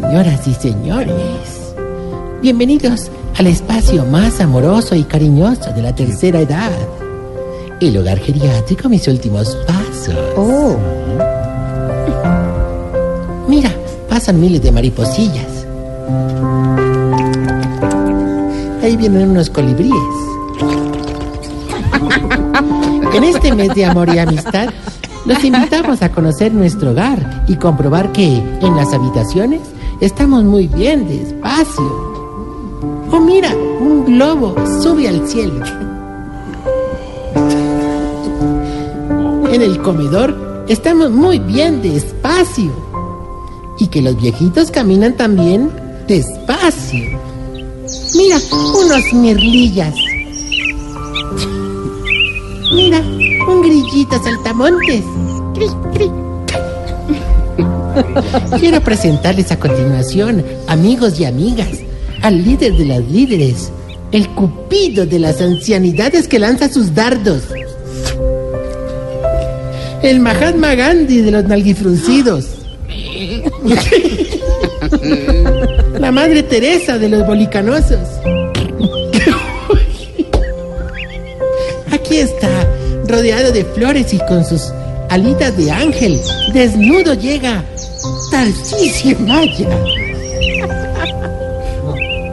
Señoras y señores, bienvenidos al espacio más amoroso y cariñoso de la tercera edad. El hogar geriátrico, mis últimos pasos. Oh, Mira, pasan miles de mariposillas. Ahí vienen unos colibríes. En este mes de amor y amistad, los invitamos a conocer nuestro hogar y comprobar que en las habitaciones estamos muy bien de espacio. Oh, mira, un globo sube al cielo. En el comedor estamos muy bien de espacio. Y que los viejitos caminan también despacio. Mira, unos mirlillas. Mira, un grillito saltamontes. Cri, cri. Quiero presentarles a continuación, amigos y amigas, al líder de las líderes, el cupido de las ancianidades que lanza sus dardos. El Mahatma Gandhi de los nalguifruncidos. La Madre Teresa de los bolicanosos. Aquí está, rodeado de flores y con sus alitas de ángel. Desnudo llega Tarcisio Maya.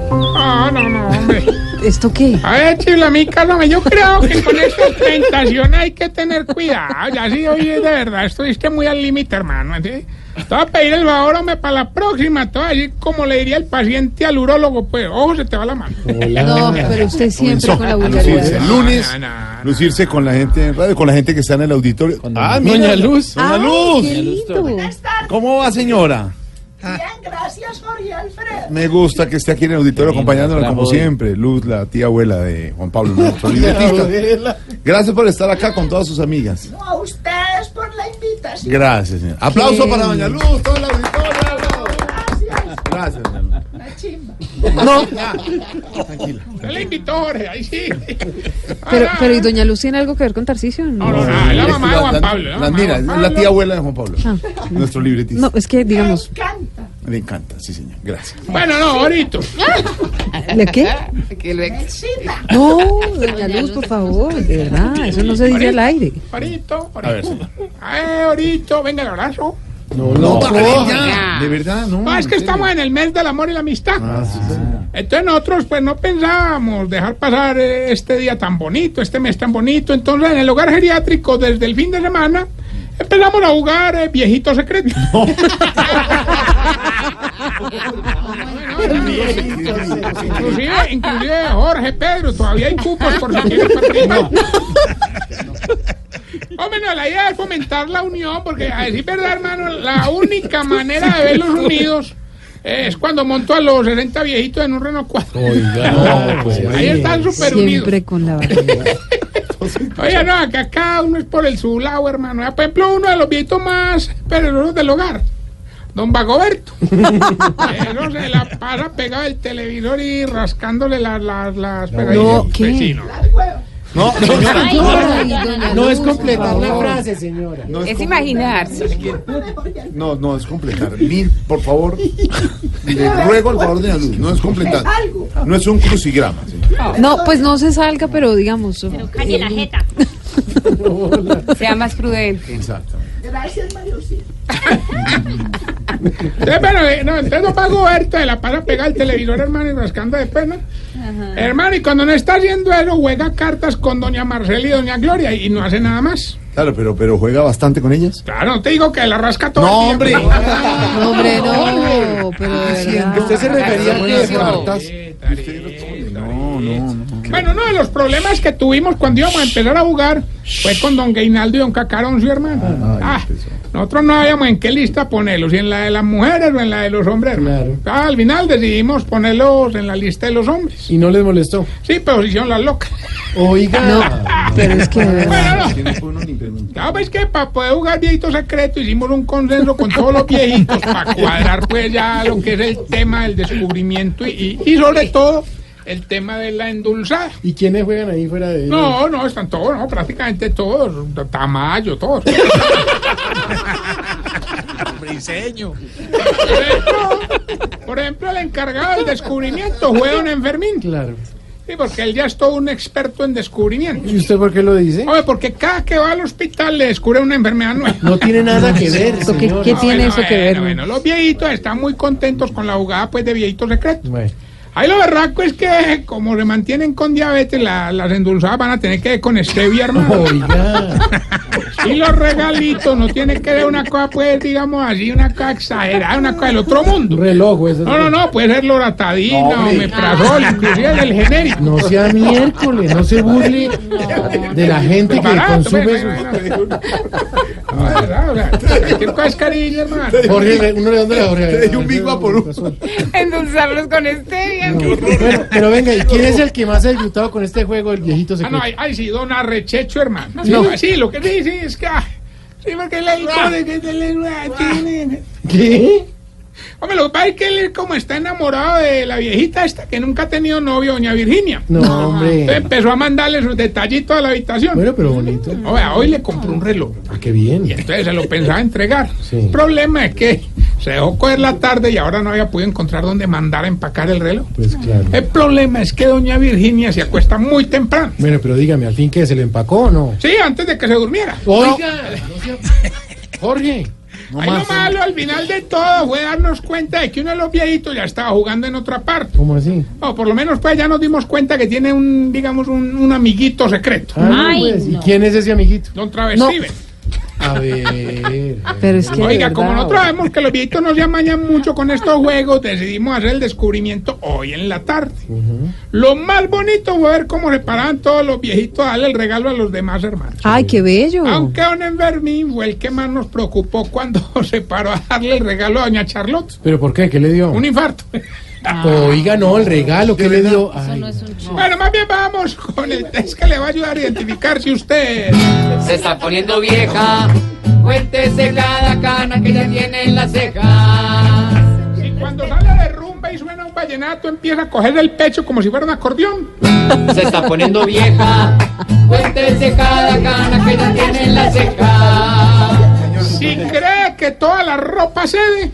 No, no, no, hombre. ¿esto qué? A ver, chilamica, no, yo creo que con esta tentación hay que tener cuidado. Ya sí, oye, de verdad, estuviste muy al límite, hermano. ¿sí? Te voy a pedir el favor, hombre, para la próxima. Te voy a decir, como le diría el paciente al urólogo, pues, ojo, se te va la mano. No, pero usted siempre Comenzó con la vulgaridad. El lunes, No, no, no. lucirse con la gente en radio, con la gente que está en el auditorio. Ah, mira, Doña Luz. Doña Luz. qué lindo. ¿Cómo va, señora? Bien, gracias, Jorge Alfredo. Me gusta que esté aquí en el auditorio acompañándonos como siempre. Luz, la tía abuela de Juan Pablo, nuestro libretista. Gracias por estar acá con todas sus amigas. No, a ustedes por la invitación. Gracias, señor. Aplauso Qué para Doña Luz, todo el auditorio. Gracias. Gracias, Luz. La chimba. No, ya. Tranquila. Se le invitó, Jorge, ahí sí. Pero, pero ¿y doña Luz tiene algo que ver con Tarcisio? No, no, no, es la mamá de Juan La- Pablo. la- la mira, Juan es la Pablo. tía abuela de Juan Pablo. Ah. Nuestro libretista. No, es que, digamos, Me encanta. Me encanta, sí, señor. Gracias. Bueno, no, ahorita. ¿de qué? Belsita. No, doña Luz, por favor, de verdad, eso no se dice al aire. Ahorita, A ver, ahorita. señor. Eh, ahorita, venga el abrazo. No, vale, ya. De verdad, no. No, es que estamos en el mes del amor y la amistad. Ah, sí, sí. Entonces nosotros pues no pensábamos dejar pasar eh, este día tan bonito, este mes tan bonito. Entonces en el hogar geriátrico desde el fin de semana empezamos a jugar eh, viejito secreto. inclusive, inclusive Jorge, Pedro, todavía hay cupos por si quieren participar. Hombre, no, la idea es fomentar la unión, porque a decir verdad, hermano, la única manera de verlos unidos es cuando monto a los 60 viejitos en un Renault 4. Oiga, pues, Ahí están súper unidos. Siempre con la barriga. Oye, no, acá cada uno es por el su lado, hermano. Por ejemplo, uno de los viejitos más peligrosos del hogar, don Bagoberto. Eso se la pasa pegado al televisor y rascándole las, las, las pegaditas. No, ¿qué? No. No, señora. Ay, doña No Luz, es completar la frase, señora. No Es com- imaginarse. No, no es completar. Lin, por favor, le ruego al favor de la luz. No es completar. No es un crucigrama. señor. No, pues no se salga, pero digamos. Calle la jeta. Sea más prudente. Exactamente. Gracias, María Entonces, bueno, eh, no, entonces don Bagoberto se la pasa pegada al televisor, hermano, y rascando de pena. Hermano, y cuando no está haciendo eso, juega cartas con doña Marcela y doña Gloria y no hace nada más. Claro, pero, pero juega bastante con ellas. Claro, no te digo que la rasca todo No, el hombre. tiempo. No, hombre, no, pero de verdad. ¿Usted se refería a que cartas. No, no, no. Bueno, uno de los problemas que tuvimos cuando íbamos a empezar a jugar fue con don Gainaldo y don Cacarón, su hermano. Ah, Ah. Nosotros no sabíamos en qué lista ponerlos, si en la de las mujeres o en la de los hombres. Claro. Ah, al final decidimos ponerlos en la lista de los hombres. ¿Y no les molestó? Sí, pero se hicieron las locas. Oiga. No, pero es que. Bueno, no. Claro, pues que para poder jugar viejito secreto hicimos un consenso con todos los viejitos para cuadrar pues ya lo que es el tema del descubrimiento y, y, y sobre todo el tema de la endulzada. ¿Y quiénes juegan ahí fuera de No, no, están todos, no, prácticamente todos, Tamayo, todos. Por ejemplo, por ejemplo, el encargado del descubrimiento fue don Enfermín. Claro. Sí, porque él ya es todo un experto en descubrimiento. ¿Y usted por qué lo dice? Oye, porque cada que va al hospital le descubre una enfermedad nueva. No tiene nada que ver, ¿Eso qué, señor. qué tiene bueno, eso que bueno, ver? Bueno, los viejitos están muy contentos con la jugada pues de viejitos secretos. Bueno, Ahí lo berraco es que como se mantienen con diabetes, la- las endulzadas van a tener que ir con stevia, hermano. Oiga. Y los regalitos no tiene que ser una cosa, pues, digamos así, una cosa exagerada, una cosa del otro Un mundo. reloj, eso. No, no, no, puede ser loratadina o meprazol, inclusive del genérico. No sea miércoles, no se burle de la gente que Barato, consume pues, bueno. No, es verdad, o sea, cualquier cosa es cariño, hermano. Jorge, uno le da Jorge. Te di un Big Mac por un- Endulzarlos con stevia. Bueno, pero venga, ¿y quién es el que más ha disfrutado con este juego, el viejito Ah, no, secreto? ay, ay, sí, don Arrechecho, hermano. Sí, No. sí, lo que sí, sí, es que... Sí, porque el alcohol es que se le- tiene... ¿Qué? Hombre, lo que pasa es que él como está enamorado de la viejita esta que nunca ha tenido novio, doña Virginia. No, Entonces hombre. empezó a mandarle sus detallitos a la habitación. Bueno, pero bonito. Oye, hoy le compró un reloj. Ah, qué bien. Y entonces se lo pensaba entregar. Sí. El problema es que se dejó coger la tarde y ahora no había podido encontrar dónde mandar a empacar el reloj. Pues claro. El problema es que doña Virginia se acuesta muy temprano. Bueno, pero dígame, ¿al fin que se le empacó o no? Sí, antes de que se durmiera. Oiga, no Jorge. No Ahí lo más. malo al final de todo fue darnos cuenta de que uno de los viejitos ya estaba jugando en otra parte. ¿Cómo así? O por lo menos pues ya nos dimos cuenta que tiene un, digamos, un, un amiguito secreto. Ah, Ay, pues, ¿Y quién es ese amiguito? Don Travestiven. A ver. Pero es que Oiga, como nosotros sabemos que los viejitos no se amañan mucho con estos juegos, decidimos hacer el descubrimiento hoy en la tarde. Lo más bonito fue ver cómo se paraban todos los viejitos a darle el regalo a los demás hermanos. Ay, qué bello. Aunque don Enfermín fue el que más nos preocupó cuando se paró a darle el regalo a doña Charlotte. ¿Pero por qué? ¿Qué le dio? Un infarto. Oiga, no, el regalo, ¿qué le dio? Ay, No es un show. Bueno, más bien vamos con el test que le va a ayudar a identificar si usted... Se está poniendo vieja. Cuéntese cada cana que ya tiene en la ceja. Si cuando sale de rumba y suena un vallenato empieza a coger el pecho como si fuera un acordeón. Se está poniendo vieja. Cuéntese cada cana que ya tiene en la ceja. Si cree que toda la ropa cede.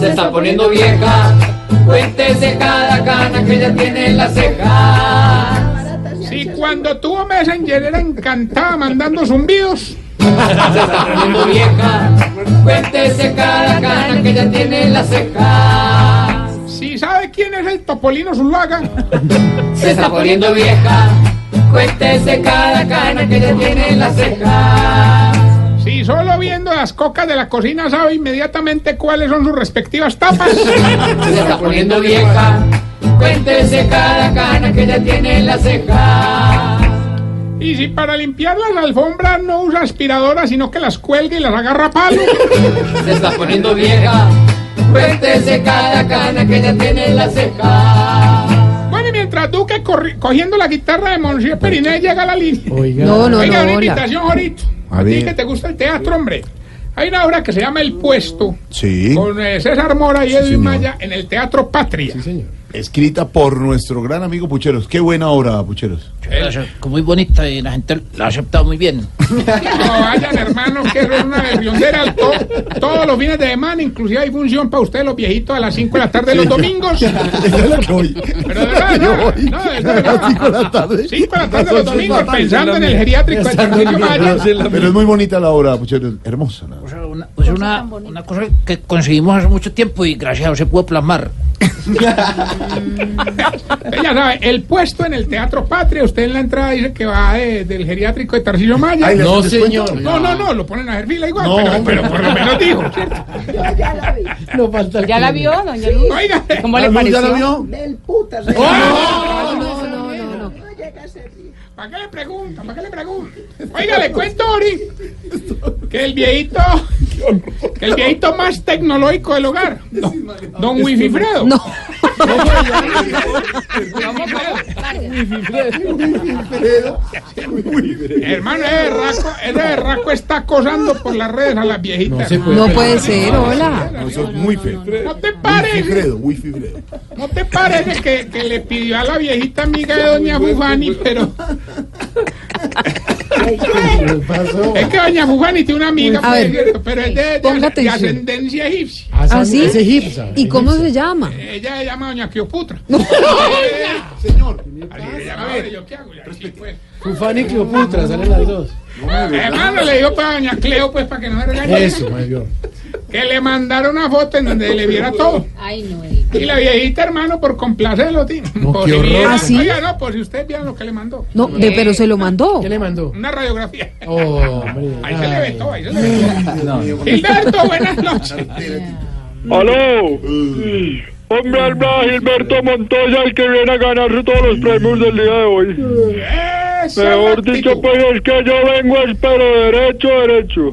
Se está poniendo vieja. Cuéntese cada cana que ya tiene en la ceja. Si cuando tuvo Messenger era encantada mandando zumbidos. Se está poniendo vieja. Cuéntese cada cana que ya tiene en la ceja. Si sabe quién es el Topolino Zuluaga. Se está poniendo vieja. Cuéntese cada cana que ya tiene en la ceja. Si solo viendo las cocas de la cocina sabe inmediatamente cuáles son sus respectivas tapas. Se está poniendo vieja. Cuéntese cada cana que ya tiene en la ceja. Y si para limpiar las alfombras no usa aspiradora, sino que las cuelga y las agarra a palo. Se está poniendo vieja. Cuéntese cada cana que ya tiene en la ceja. Bueno, y mientras Duque cogiendo la guitarra de Monsieur Periné llega a la línea. Oiga. No, no, Oiga, una no, hola. invitación, Jorito. A A, ti que te gusta el teatro, hombre. Hay una obra que se llama El Puesto, Sí. con eh, César Mora y Edwin señor. Maya en el Teatro Patria. Sí, señor. Escrita por nuestro gran amigo Pucheros. Qué buena obra, Pucheros. Muy bonita y la gente la ha aceptado muy bien. No vayan, hermanos, que es una berriondera. To- todos los fines de semana, inclusive hay función para ustedes, los viejitos, a las 5 de la tarde los domingos. Esa es la que voy. Pero de verdad, Yo no, voy. no, de A verdad. las cinco de la tarde. 5 de la tarde los A domingos, pensando en el geriátrico de. Pero es muy bonita la obra, Pucheros. Hermosa. la O sea, una, pues una, una cosa que conseguimos hace mucho tiempo y gracias a Dios se pudo plasmar. Ya sabe, el puesto en el Teatro Patria, usted en la entrada dice que va de- del geriátrico de Tarcisio Maya. Ay, ¿le No, señor. No, no, no, lo ponen a hacer fila igual, No, pero, hombre. pero por lo menos dijo, ¿cierto? Yo ya la vi. No falta ¿Ya la vio, doña Luz? Oiga, ¿Cómo ¿La le luz ya la pareció? vio? Del puta. ¡Oh! No, no, no, no. No llega a ser bien. ¿para qué le pregunta? ¿Para qué le pregunta? Oiga, le cuento, Ori, que el viejito, el viejito más tecnológico del hogar, don, don Wififredo. No. Hermano, ese berraco, está acosando por las redes a las viejitas. No se puede. No puede ser, hola. No, eso es muy feo. ¿No te Wifi parece? Fredo, Wifi Fredo. ¿No te parece que, que le pidió a la viejita amiga de doña Bufani, pero ¿Qué pasó? Es que doña Fufani tiene una amiga, A pues, ver, pero es de, de- ponga de atención. ascendencia egipcia. ¿Ah, sí? Es egipcia. ¿Y cómo se llama? Ella se llama doña Cleoputra. Señor. Así se llama, a ver, ¿yo qué hago? Ya, sí, pues. Fufani y Cleopatra, salen las dos. Hermano, le digo para doña Cleo, pues, para que no me regañe. Eso, mayor. Que le mandara una foto en donde le viera todo. Ay, no, Erika. Y la viejita, hermano, por complacerlo, tío. No, Por qué si horror. vieran- ¿Ah, sí? Oiga, no, por si ustedes vieran lo que le mandó. No, de, pero se lo mandó. ¿Qué le mandó? Una radiografía. Oh, hombre. Ahí se le ay. ve todo, ahí se le ve todo. Gilberto, buenas noches. ¡Aló! Hombre, habla Gilberto Montoya, el que viene a ganarse todos los premios del día de hoy. Esa Mejor dicho, pues es que yo vengo, es pero derecho, derecho.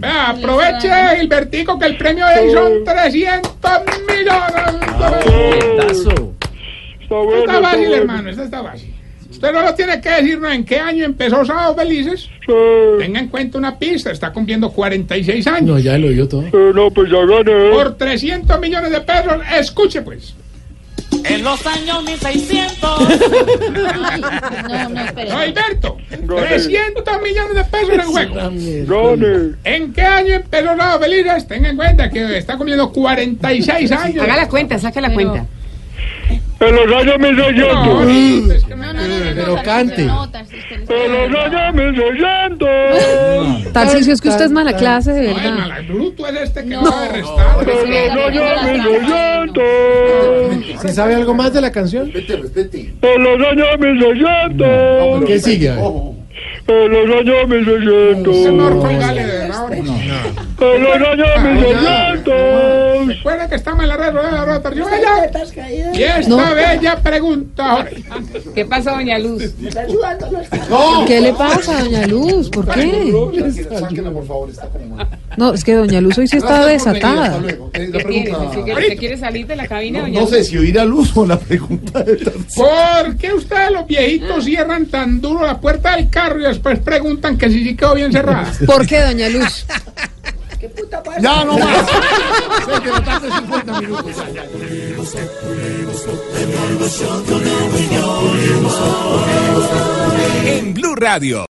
Vea, aproveche, Gilbertico, que el premio de hoy son 300 millones. Está Está bueno, está fácil, bueno. hermano, esto está fácil. Usted no lo tiene que decirnos en qué año empezó Sábados Felices. Sí. Tenga en cuenta una pista, está cumpliendo 46 No, años. ya lo oyó todo. Eh, no, pues ya gané. Por 300 millones de pesos, escuche pues. En los años 1600. No, no, espere. No, Alberto, Gané. 300 millones de pesos en juego. Gané. ¿En qué año empezó Sábados Felices? Tenga en cuenta que está cumpliendo 46 años. Haga la cuenta, saque la cuenta. En los años No, 1600. ahorita, es que No, no- no, no, no, Pero no, cante. En los años 1600. Tarcisio, es que usted es mala clase, de No, el verdad. malabruto es este que No. acaba de restar. Pero la trampa. 1600. ¿Se sabe algo más de la canción? Respete, respete. En los años 1600. ¿Qué sigue? En los años 1600. Señor, colgale de verdad ahora. En los años 1600. Recuerda que estamos en la red de la caída. Y esta bella pregunta ahora. ¿Qué pasa, doña Luz? Los ¿Qué le pasa, doña Luz? ¿Por qué? Sáquenla, por favor, está como mal. No, es que doña Luz hoy sí está desatada. Eh, La ¿Qué quiere? pregunta... ¿Se quiere, se quiere salir de la cabina, doña No Luz? sé si oír a luz o la pregunta de. ¿Por qué ustedes los viejitos cierran tan duro la puerta del carro y después preguntan que si sí quedó bien cerrada? ¿Por qué, doña Luz? ¿Qué puta pasa? Ya, no más. Sé que no tarde 50 minutos. En Blue Radio.